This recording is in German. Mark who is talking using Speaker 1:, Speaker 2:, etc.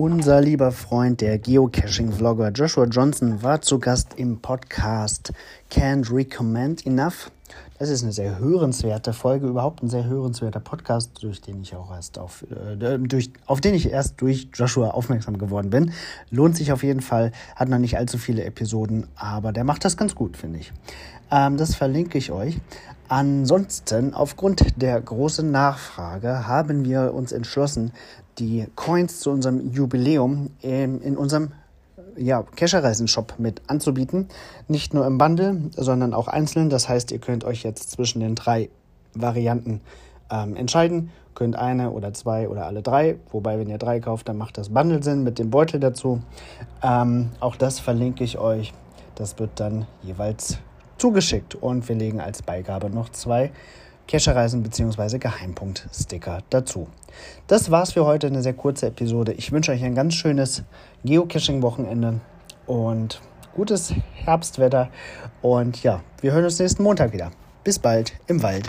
Speaker 1: Unser lieber Freund, der Geocaching-Vlogger Joshua Johnson, war zu Gast im Podcast Can't Recommend Enough. Das ist eine sehr hörenswerte Folge, überhaupt ein sehr hörenswerter Podcast, durch den ich auch erst auf, äh, durch, auf den ich erst durch Joshua aufmerksam geworden bin. Lohnt sich auf jeden Fall, hat noch nicht allzu viele Episoden, aber der macht das ganz gut, finde ich. Ähm, das verlinke ich euch. Ansonsten, aufgrund der großen Nachfrage, haben wir uns entschlossen, die Coins zu unserem Jubiläum in, in unserem ja, Cacher-Reisen-Shop mit anzubieten. Nicht nur im Bundle, sondern auch einzeln. Das heißt, ihr könnt euch jetzt zwischen den drei Varianten ähm, entscheiden. Könnt eine oder zwei oder alle drei. Wobei, wenn ihr drei kauft, dann macht das Bundle Sinn mit dem Beutel dazu. Ähm, auch das verlinke ich euch. Das wird dann jeweils zugeschickt. Und wir legen als Beigabe noch zwei Cache-Reisen bzw. Geheimpunkt-Sticker dazu. Das war's für heute, eine sehr kurze Episode. Ich wünsche euch ein ganz schönes Geocaching-Wochenende und gutes Herbstwetter. Und ja, wir hören uns nächsten Montag wieder. Bis bald im Wald.